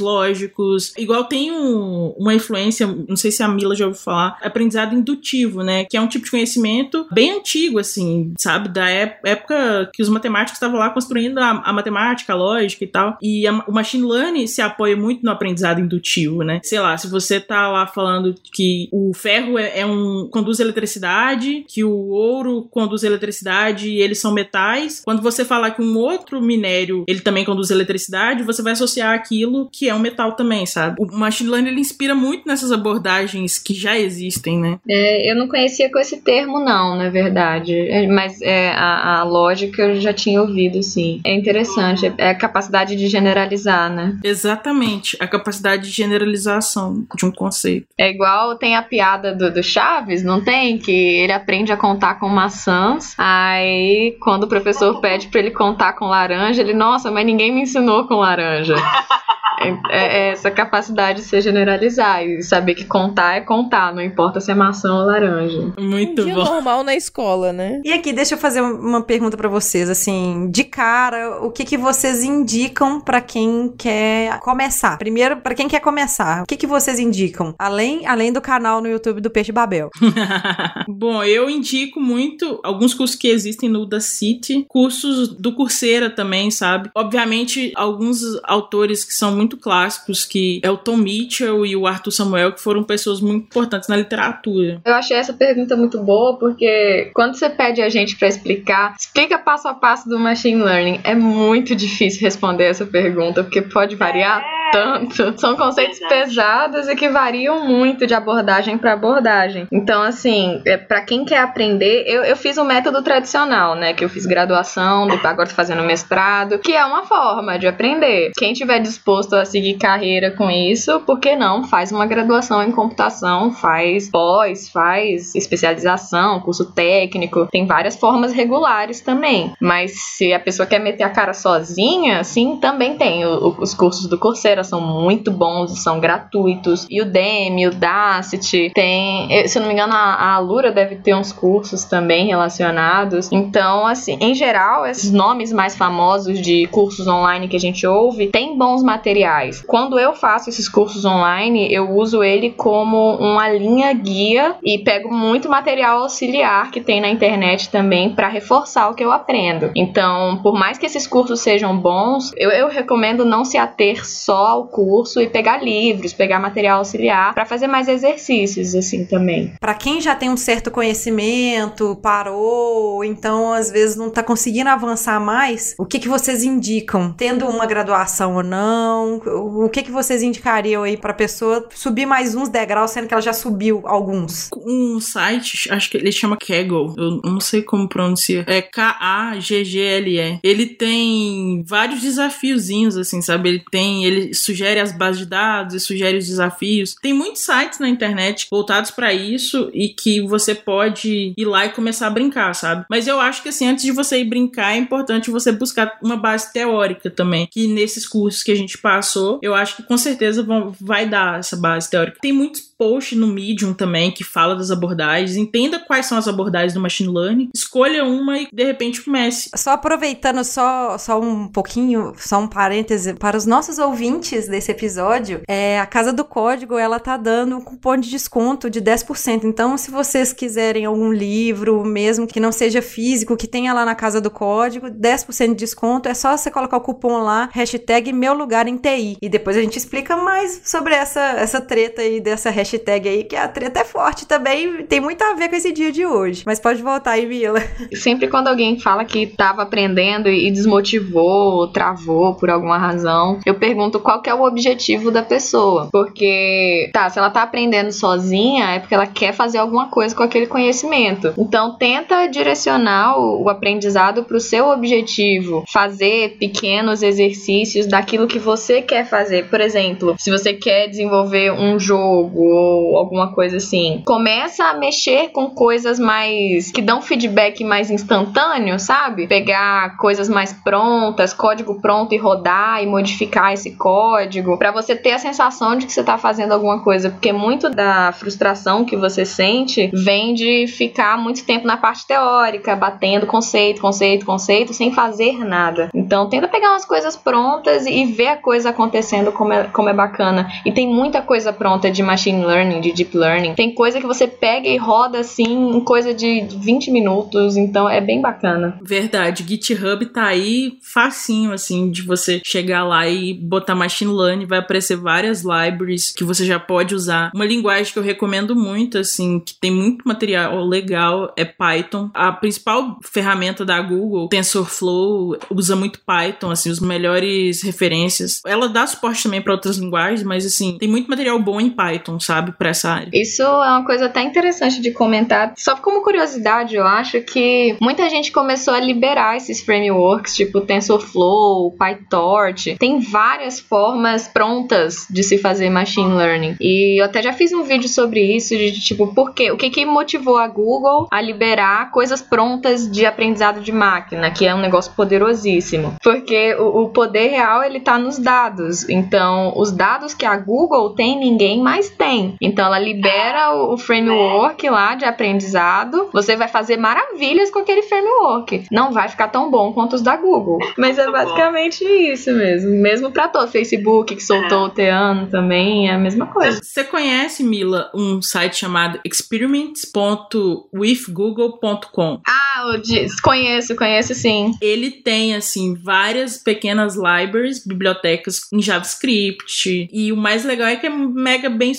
Igual tem um- uma influência, não sei se a Mila já ouviu falar, aprendizado indutivo, né? Que é um tipo de conhecimento bem antigo assim, sabe, da ép- época que os matemáticos estavam lá construindo a, a matemática, a lógica e tal. E a- o machine learning se apoia muito no aprendizado indutivo, né? Sei lá, se você tá lá falando que o ferro é, é um conduz eletricidade, que o ouro conduz eletricidade e eles são metais, quando você falar que um outro minério ele também conduz eletricidade, você vai associar aquilo que é um metal também, sabe? O machine learning ele inspira muito nessas abordagens que já existem, né? É, eu não conhecia com esse termo, não, na verdade. É, Mas é, a, a lógica eu já tinha ouvido, sim. É interessante. É a capacidade de generalizar, né? Exatamente, a capacidade de generalização de um conceito. É igual tem a piada do, do Chaves, não tem? Que ele aprende a contar com maçãs. Aí, quando o professor pede pra ele contar com laranja, ele, nossa, mas ninguém me ensinou com laranja. É, é essa capacidade de se generalizar e saber que contar é contar, não importa se é maçã ou laranja. Muito um dia bom. normal na escola, né? E aqui, deixa eu fazer uma pergunta pra vocês, assim, de cara, o que que vocês indicam pra quem quer começar? Primeiro, pra quem quer começar, o que que vocês indicam? Além, além do canal no YouTube do Peixe Babel. Bom, eu indico muito alguns cursos que existem no Udacity, cursos do Coursera também, sabe? Obviamente, alguns autores que são muito muito clássicos, que é o Tom Mitchell e o Arthur Samuel, que foram pessoas muito importantes na literatura. Eu achei essa pergunta muito boa, porque quando você pede a gente para explicar, explica passo a passo do machine learning, é muito difícil responder essa pergunta, porque pode variar tanto. São conceitos pesados e que variam muito de abordagem para abordagem. Então, assim, é, para quem quer aprender, eu, eu fiz o um método tradicional, né? Que eu fiz graduação, agora tô fazendo mestrado, que é uma forma de aprender. Quem tiver disposto a seguir carreira com isso, por que não? Faz uma graduação em computação, faz pós, faz especialização, curso técnico, tem várias formas regulares também. Mas se a pessoa quer meter a cara sozinha, sim, também tem. O, os cursos do Coursera são muito bons são gratuitos. E o Demi, o Dacity, tem, eh, se eu não me engano, a, a Alura deve ter uns cursos também relacionados. Então, assim, em geral, esses nomes mais famosos de cursos online que a gente ouve têm bons materiais. Quando eu faço esses cursos online, eu uso ele como uma linha guia e pego muito material auxiliar que tem na internet também para reforçar o que eu aprendo. Então, por mais que esses cursos sejam bons, eu, eu recomendo não se ater só ao curso e pegar livros, pegar material auxiliar para fazer mais exercícios assim também. Para quem já tem um certo conhecimento, parou, então às vezes não tá conseguindo avançar mais, o que que vocês indicam? Tendo uma graduação ou não? O que que vocês indicariam aí para pessoa subir mais uns degraus, sendo que ela já subiu alguns? Um site, acho que ele chama Kaggle, eu não sei como pronuncia, é K-A-G-G-L-E. Ele tem vários desafiozinhos, assim, sabe? Ele tem, ele sugere as bases de dados e sugere os desafios. Tem muitos sites na internet voltados para isso e que você pode ir lá e começar a brincar, sabe? Mas eu acho que assim, antes de você ir brincar, é importante você buscar uma base teórica também, que nesses cursos que a gente passou, eu acho que com certeza vão, vai dar essa base teórica. Tem muitos post no Medium também que fala das abordagens. Entenda quais são as abordagens do machine learning, escolha uma e de repente comece. Só aproveitando só, só um pouquinho, só um parêntese para os nossos ouvintes desse episódio, é, a Casa do Código ela tá dando um cupom de desconto de 10%. Então, se vocês quiserem algum livro, mesmo que não seja físico, que tenha lá na Casa do Código, 10% de desconto, é só você colocar o cupom lá, hashtag meu lugar em TI. E depois a gente explica mais sobre essa, essa treta aí dessa hashtag hashtag aí, que a treta é forte também, tem muito a ver com esse dia de hoje. Mas pode voltar aí, Mila. Sempre quando alguém fala que tava aprendendo e desmotivou, travou por alguma razão, eu pergunto qual que é o objetivo da pessoa. Porque, tá, se ela tá aprendendo sozinha, é porque ela quer fazer alguma coisa com aquele conhecimento. Então, tenta direcionar o aprendizado pro seu objetivo. Fazer pequenos exercícios daquilo que você quer fazer. Por exemplo, se você quer desenvolver um jogo ou alguma coisa assim. Começa a mexer com coisas mais que dão feedback mais instantâneo, sabe? Pegar coisas mais prontas, código pronto e rodar e modificar esse código, para você ter a sensação de que você tá fazendo alguma coisa, porque muito da frustração que você sente vem de ficar muito tempo na parte teórica, batendo conceito, conceito, conceito, sem fazer nada. Então, tenta pegar umas coisas prontas e ver a coisa acontecendo como é, como é bacana. E tem muita coisa pronta de machine learning, de deep learning. Tem coisa que você pega e roda assim em coisa de 20 minutos, então é bem bacana. Verdade, GitHub tá aí facinho assim de você chegar lá e botar machine learning, vai aparecer várias libraries que você já pode usar. Uma linguagem que eu recomendo muito assim, que tem muito material legal é Python. A principal ferramenta da Google, TensorFlow, usa muito Python, assim, os melhores referências. Ela dá suporte também para outras linguagens, mas assim, tem muito material bom em Python, sabe? Sabe, para essa área. Isso é uma coisa até interessante de comentar. Só como curiosidade, eu acho que muita gente começou a liberar esses frameworks, tipo TensorFlow, PyTorch. Tem várias formas prontas de se fazer machine learning. E eu até já fiz um vídeo sobre isso, de tipo, por quê? O que, que motivou a Google a liberar coisas prontas de aprendizado de máquina, que é um negócio poderosíssimo. Porque o, o poder real, ele tá nos dados. Então, os dados que a Google tem, ninguém mais tem. Então ela libera o framework lá de aprendizado. Você vai fazer maravilhas com aquele framework. Não vai ficar tão bom quanto os da Google. Mas é basicamente isso mesmo. Mesmo para todo Facebook que soltou o Teano também é a mesma coisa. Você conhece, Mila, um site chamado experiments.withgoogle.com? Ah, o de... conheço, conheço sim. Ele tem, assim, várias pequenas libraries, bibliotecas em JavaScript. E o mais legal é que é mega bem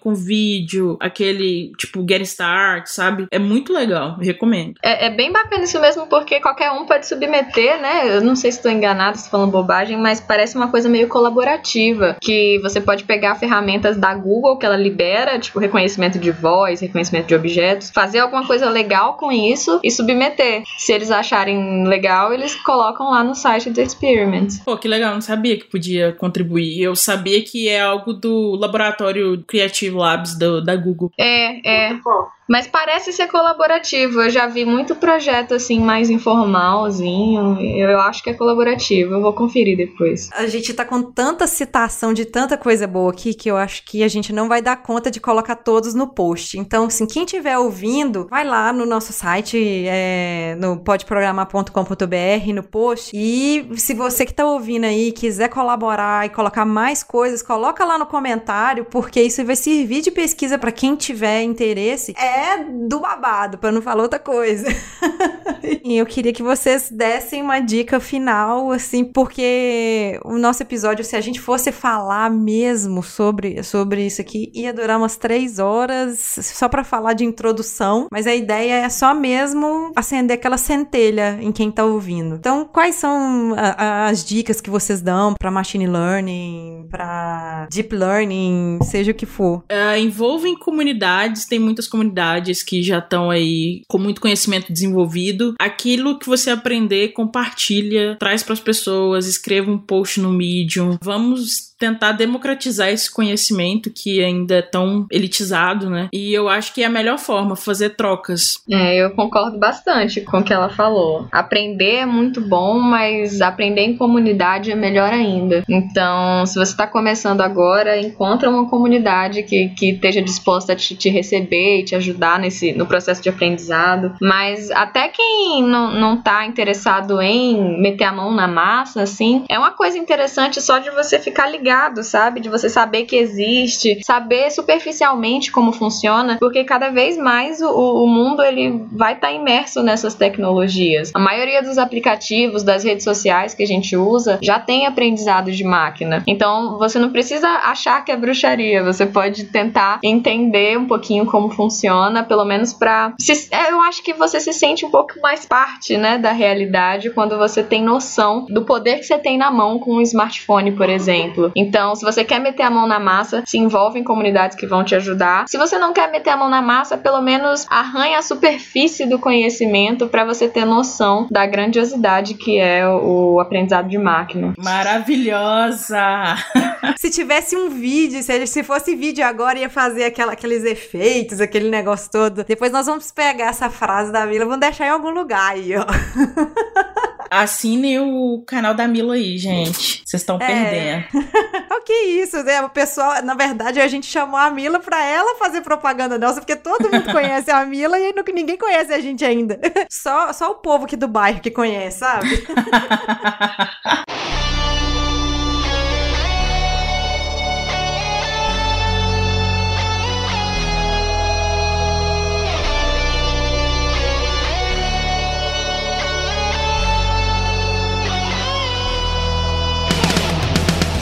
com vídeo, aquele, tipo, Get Start, sabe? É muito legal, recomendo. É, é bem bacana isso mesmo, porque qualquer um pode submeter, né? Eu não sei se estou enganado, se falando bobagem, mas parece uma coisa meio colaborativa. Que você pode pegar ferramentas da Google que ela libera, tipo reconhecimento de voz, reconhecimento de objetos, fazer alguma coisa legal com isso e submeter. Se eles acharem legal, eles colocam lá no site do Experiment. Pô, que legal, não sabia que podia contribuir. Eu sabia que é algo do laboratório Creative Labs do, da Google. É, é. Mas parece ser colaborativo. Eu já vi muito projeto assim mais informalzinho. Eu acho que é colaborativo. Eu vou conferir depois. A gente tá com tanta citação de tanta coisa boa aqui que eu acho que a gente não vai dar conta de colocar todos no post. Então, assim, quem estiver ouvindo, vai lá no nosso site, é, no podprogramar.com.br, no post. E se você que tá ouvindo aí quiser colaborar e colocar mais coisas, coloca lá no comentário, porque isso vai servir de pesquisa para quem tiver interesse. É é do babado, para não falar outra coisa. e eu queria que vocês dessem uma dica final, assim, porque o nosso episódio, se a gente fosse falar mesmo sobre, sobre isso aqui, ia durar umas três horas só para falar de introdução, mas a ideia é só mesmo acender aquela centelha em quem tá ouvindo. Então, quais são a, as dicas que vocês dão para machine learning, para deep learning, seja o que for? Uh, envolvem comunidades, tem muitas comunidades comunidades que já estão aí com muito conhecimento desenvolvido. Aquilo que você aprender, compartilha, traz para as pessoas, escreva um post no Medium. Vamos tentar democratizar esse conhecimento que ainda é tão elitizado, né? E eu acho que é a melhor forma, fazer trocas. É, eu concordo bastante com o que ela falou. Aprender é muito bom, mas aprender em comunidade é melhor ainda. Então, se você está começando agora, encontra uma comunidade que, que esteja disposta a te, te receber e te ajudar nesse, no processo de aprendizado. Mas até quem não, não tá interessado em meter a mão na massa, assim, é uma coisa interessante só de você ficar ligado sabe? De você saber que existe, saber superficialmente como funciona, porque cada vez mais o, o mundo ele vai estar tá imerso nessas tecnologias. A maioria dos aplicativos, das redes sociais que a gente usa, já tem aprendizado de máquina. Então você não precisa achar que é bruxaria, você pode tentar entender um pouquinho como funciona, pelo menos para eu acho que você se sente um pouco mais parte, né, da realidade quando você tem noção do poder que você tem na mão com um smartphone, por exemplo. Então, se você quer meter a mão na massa, se envolve em comunidades que vão te ajudar. Se você não quer meter a mão na massa, pelo menos arranha a superfície do conhecimento para você ter noção da grandiosidade que é o aprendizado de máquina. Maravilhosa! se tivesse um vídeo, se, se fosse vídeo agora, ia fazer aquela, aqueles efeitos, aquele negócio todo. Depois nós vamos pegar essa frase da Mila, vamos deixar em algum lugar aí, ó. Assine o canal da Mila aí, gente. Vocês estão é. perdendo. o que isso, né? O pessoal, na verdade, a gente chamou a Mila pra ela fazer propaganda nossa, porque todo mundo conhece a Mila e ninguém conhece a gente ainda. Só, só o povo aqui do bairro que conhece, sabe?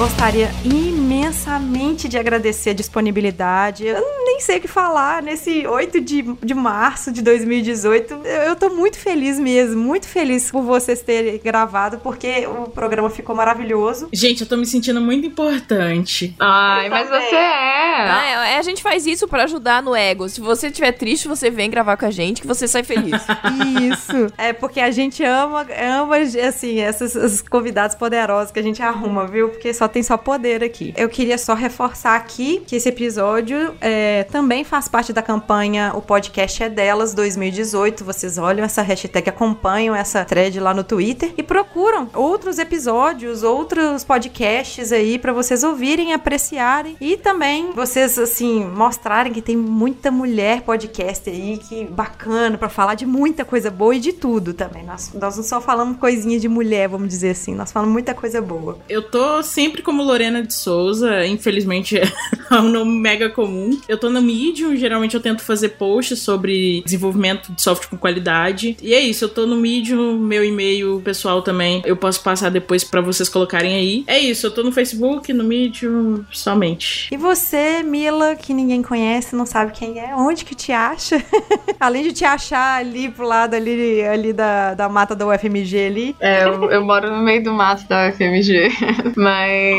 Gostaria imensamente de agradecer a disponibilidade. Eu nem sei o que falar nesse 8 de, de março de 2018. Eu, eu tô muito feliz mesmo, muito feliz por vocês terem gravado, porque o programa ficou maravilhoso. Gente, eu tô me sentindo muito importante. Ai, mas você é. é. A gente faz isso para ajudar no ego. Se você estiver triste, você vem gravar com a gente que você sai feliz. isso. É porque a gente ama, ama assim, esses convidados poderosos que a gente arruma, viu? Porque só tem só poder aqui. Eu queria só reforçar aqui que esse episódio é, também faz parte da campanha O Podcast é Delas 2018. Vocês olham essa hashtag, acompanham essa thread lá no Twitter e procuram outros episódios, outros podcasts aí para vocês ouvirem, apreciarem e também vocês, assim, mostrarem que tem muita mulher podcast aí, que bacana para falar de muita coisa boa e de tudo também. Nós, nós não só falamos coisinha de mulher, vamos dizer assim, nós falamos muita coisa boa. Eu tô sempre sempre como Lorena de Souza, infelizmente é um nome mega comum. Eu tô no Medium, geralmente eu tento fazer posts sobre desenvolvimento de software com qualidade. E é isso, eu tô no Medium, meu e-mail pessoal também, eu posso passar depois para vocês colocarem aí. É isso, eu tô no Facebook, no Medium, somente. E você, Mila, que ninguém conhece, não sabe quem é, onde que te acha? Além de te achar ali pro lado ali, ali da, da mata da UFMG ali. É, eu, eu moro no meio do mato da UFMG. Mas,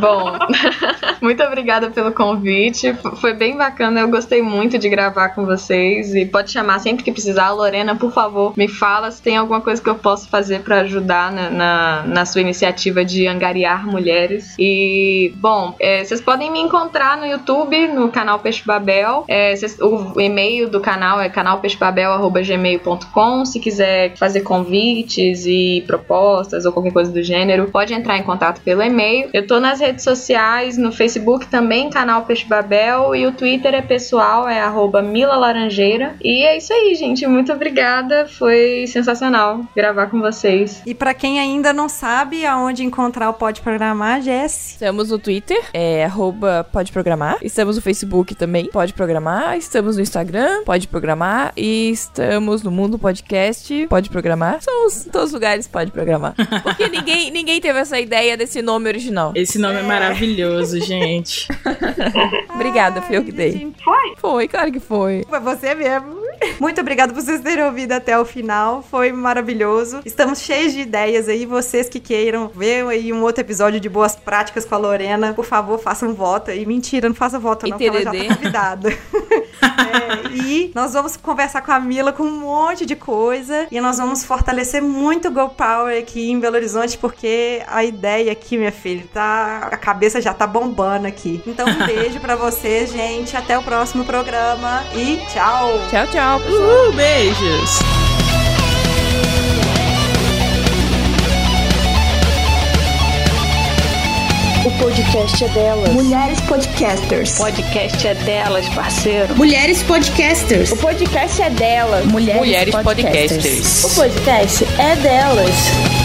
bom, muito obrigada pelo convite. Foi bem bacana, eu gostei muito de gravar com vocês. E pode chamar sempre que precisar. Lorena, por favor, me fala se tem alguma coisa que eu posso fazer pra ajudar na, na, na sua iniciativa de angariar mulheres. E, bom, é, vocês podem me encontrar no YouTube, no canal Peixe Babel. É, cês- o e-mail do canal é canalpeixebabel.gmail.com. Se quiser fazer convites e propostas ou qualquer coisa do gênero, pode entrar em contato pelo e-mail. Eu tô nas redes sociais, no Facebook também, canal Peixe Babel, e o Twitter é pessoal, é arroba Mila Laranjeira. E é isso aí, gente. Muito obrigada. Foi sensacional gravar com vocês. E pra quem ainda não sabe aonde encontrar o Pode Programar, Jess. Estamos no Twitter, é arroba pode programar. Estamos no Facebook também, pode programar. Estamos no Instagram, pode programar. E estamos no Mundo Podcast, pode programar. São os, todos os lugares pode programar. Porque ninguém, ninguém teve essa ideia desse nome original. Esse nome é maravilhoso, gente. Obrigada, fui eu que dei. Foi? Foi, claro que foi. Foi você mesmo. Muito obrigada por vocês terem ouvido até o final. Foi maravilhoso. Estamos cheios de ideias aí. Vocês que queiram ver aí um outro episódio de boas práticas com a Lorena, por favor, façam voto aí. Mentira, não faça voto, E não, porque ela já tá convidada. É, e nós vamos conversar com a Mila com um monte de coisa. E nós vamos fortalecer muito o Go Power aqui em Belo Horizonte, porque a ideia aqui, minha filha, tá. A cabeça já tá bombando aqui. Então, um beijo pra vocês, gente. Até o próximo programa e tchau! Tchau, tchau, pessoal. Uhul, beijos! O podcast é delas. Mulheres Podcasters. podcast é delas, parceiro. Mulheres Podcasters. O podcast é delas. Mulheres, Mulheres Podcasters. O podcast é delas.